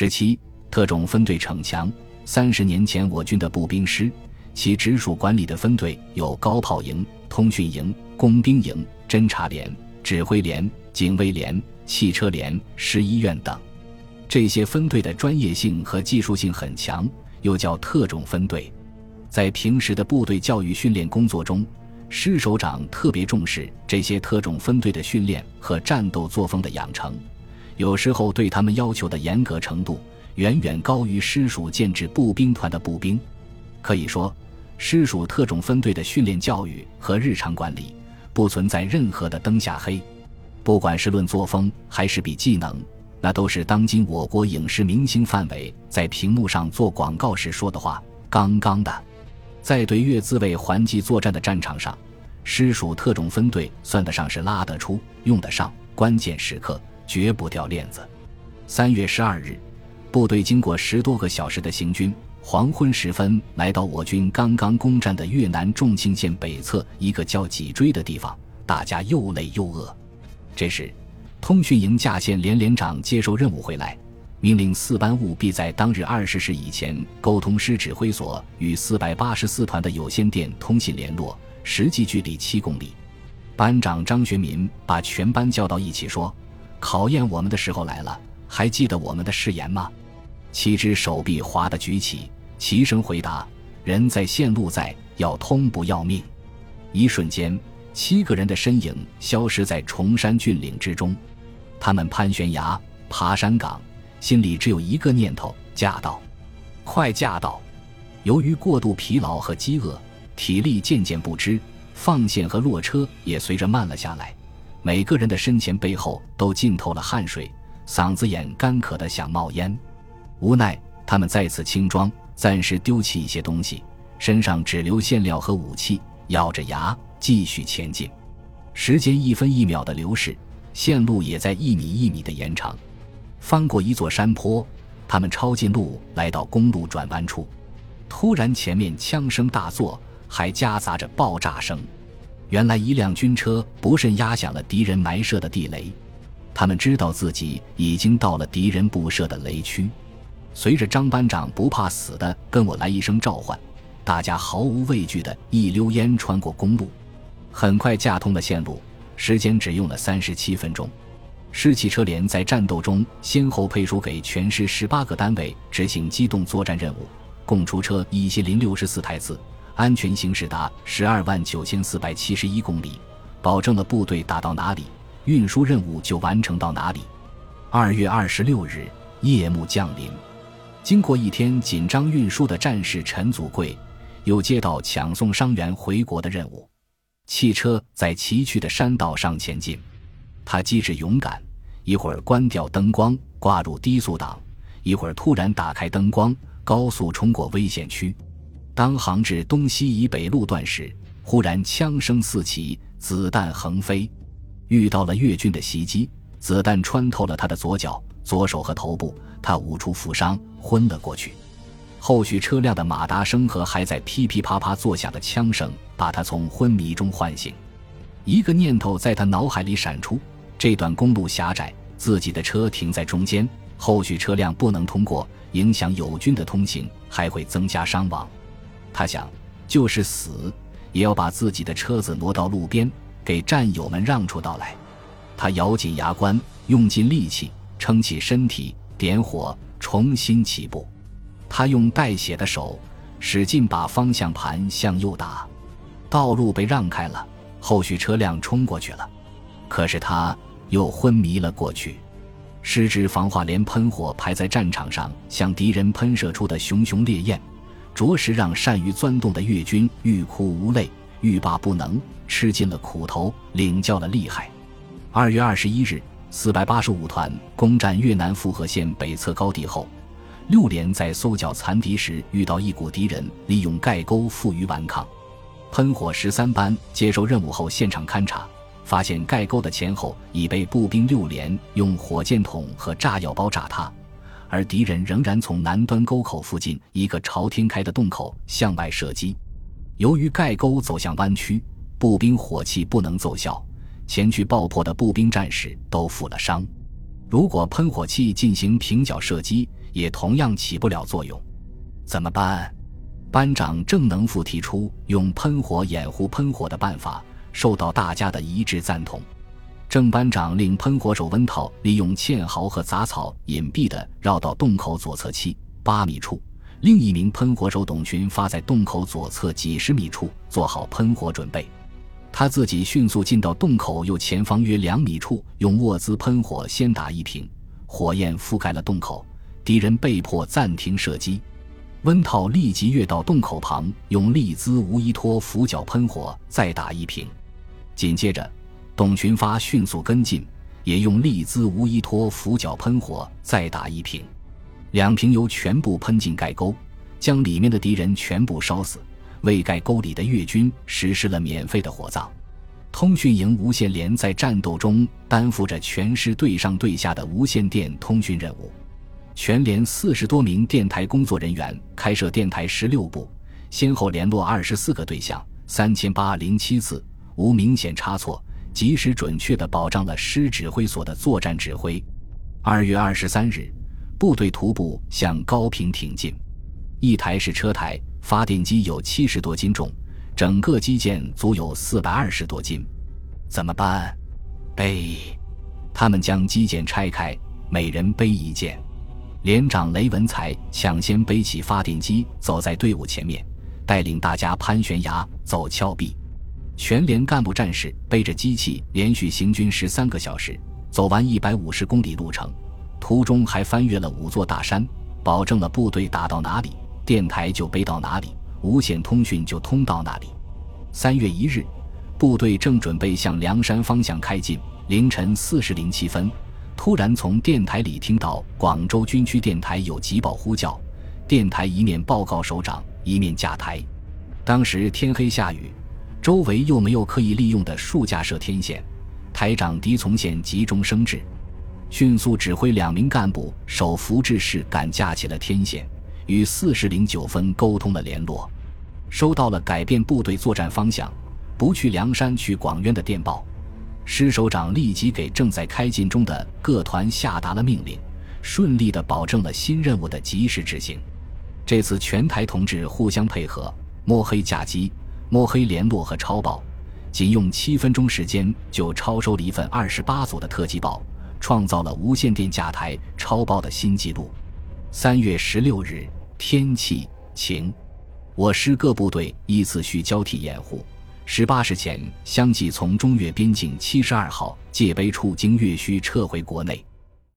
十七，特种分队逞强。三十年前，我军的步兵师，其直属管理的分队有高炮营、通讯营、工兵营、侦察连、指挥连、警卫连、汽车连、师医院等。这些分队的专业性和技术性很强，又叫特种分队。在平时的部队教育训练工作中，师首长特别重视这些特种分队的训练和战斗作风的养成，有时候对他们要求的严格程度远远高于师属建制步兵团的步兵。可以说，师属特种分队的训练教育和日常管理不存在任何的灯下黑，不管是论作风还是比技能，那都是当今我国影视明星范伟在屏幕上做广告时说的话，刚刚的。在对越自卫还击作战的战场上，师属特种分队算得上是拉得出、用得上，关键时刻绝不掉链子。三月十二日，部队经过十多个小时的行军，黄昏时分来到我军刚刚攻占的越南重庆县北侧一个叫脊椎的地方，大家又累又饿。这时，通讯营架线连连长接受任务回来。命令四班务必在当日二十时以前沟通师指挥所与四百八十四团的有线电通信联络，实际距离七公里。班长张学民把全班叫到一起说：“考验我们的时候来了，还记得我们的誓言吗？”七只手臂滑的举起，齐声回答：“人在线路在，要通不要命。”一瞬间，七个人的身影消失在崇山峻岭之中，他们攀悬崖，爬山岗。心里只有一个念头：驾到，快驾到！由于过度疲劳和饥饿，体力渐渐不支，放线和落车也随着慢了下来。每个人的身前背后都浸透了汗水，嗓子眼干渴的想冒烟。无奈，他们再次轻装，暂时丢弃一些东西，身上只留线料和武器，咬着牙继续前进。时间一分一秒的流逝，线路也在一米一米的延长。翻过一座山坡，他们抄近路来到公路转弯处，突然前面枪声大作，还夹杂着爆炸声。原来一辆军车不慎压响了敌人埋设的地雷，他们知道自己已经到了敌人布设的雷区。随着张班长不怕死的跟我来一声召唤，大家毫无畏惧的一溜烟穿过公路，很快架通了线路，时间只用了三十七分钟。师汽车连在战斗中先后配属给全师十八个单位执行机动作战任务，共出车一千零六十四台次，安全行驶达十二万九千四百七十一公里，保证了部队打到哪里，运输任务就完成到哪里。二月二十六日夜幕降临，经过一天紧张运输的战士陈祖贵，又接到抢送伤员回国的任务。汽车在崎岖的山道上前进。他机智勇敢，一会儿关掉灯光，挂入低速档；一会儿突然打开灯光，高速冲过危险区。当航至东西以北路段时，忽然枪声四起，子弹横飞，遇到了越军的袭击，子弹穿透了他的左脚、左手和头部，他五处负伤，昏了过去。后续车辆的马达声和还在噼噼啪啪作响的枪声，把他从昏迷中唤醒。一个念头在他脑海里闪出。这段公路狭窄，自己的车停在中间，后续车辆不能通过，影响友军的通行，还会增加伤亡。他想，就是死，也要把自己的车子挪到路边，给战友们让出道来。他咬紧牙关，用尽力气撑起身体，点火，重新起步。他用带血的手，使劲把方向盘向右打，道路被让开了，后续车辆冲过去了。可是他。又昏迷了过去。失职防化连喷火排在战场上，向敌人喷射出的熊熊烈焰，着实让善于钻洞的越军欲哭无泪，欲罢不能，吃尽了苦头，领教了厉害。二月二十一日，四百八十五团攻占越南富河县北侧高地后，六连在搜剿残敌时遇到一股敌人利用盖沟负隅顽抗，喷火十三班接受任务后现场勘察。发现盖沟的前后已被步兵六连用火箭筒和炸药包炸塌，而敌人仍然从南端沟口附近一个朝天开的洞口向外射击。由于盖沟走向弯曲，步兵火器不能奏效，前去爆破的步兵战士都负了伤。如果喷火器进行平角射击，也同样起不了作用。怎么办？班长郑能富提出用喷火掩护喷火的办法，受到大家的一致赞同。郑班长令喷火手温涛利用堑壕和杂草隐蔽地绕到洞口左侧七八米处，另一名喷火手董群发在洞口左侧几十米处做好喷火准备。他自己迅速进到洞口右前方约两米处，用沃兹喷火先打一瓶，火焰覆盖了洞口，敌人被迫暂停射击。温涛立即跃到洞口旁，用利兹无依托俯角喷火再打一瓶。紧接着，董群发迅速跟进，也用利兹无依托俯角喷火再打一瓶。两瓶油全部喷进盖沟，将里面的敌人全部烧死，为盖沟里的越军实施了免费的火葬。通讯营无线连在战斗中担负着全师对上对下的无线电通讯任务。全连四十多名电台工作人员开设电台十六部，先后联络二十四个对象，三千八零七次，无明显差错，及时准确地保障了师指挥所的作战指挥。二月二十三日，部队徒步向高平挺进，一台是车台，发电机有七十多斤重，整个机件足有四百二十多斤。怎么办？背。他们将机件拆开，每人背一件。连长雷文才抢先背起发电机，走在队伍前面，带领大家攀悬崖、走峭壁。全连干部战士背着机器连续行军十三个小时，走完一百五十公里路程，途中还翻越了五座大山，保证了部队打到哪里，电台就背到哪里，无线通讯就通到哪里。三月一日，部队正准备向梁山方向开进，凌晨四时零七分。突然从电台里听到广州军区电台有急报呼叫，电台一面报告首长，一面架台。当时天黑下雨，周围又没有可以利用的树架设天线，台长狄从宪急中生智，迅速指挥两名干部手扶制式赶架起了天线，与四时零九分沟通了联络，收到了改变部队作战方向，不去梁山去广渊的电报。师首长立即给正在开进中的各团下达了命令，顺利地保证了新任务的及时执行。这次全台同志互相配合，摸黑架机、摸黑联络和抄报，仅用七分钟时间就抄收了一份二十八组的特级报，创造了无线电架台抄报的新纪录。三月十六日，天气晴，我师各部队依次需交替掩护。十八时前，相继从中越边境七十二号界碑处经越需撤回国内。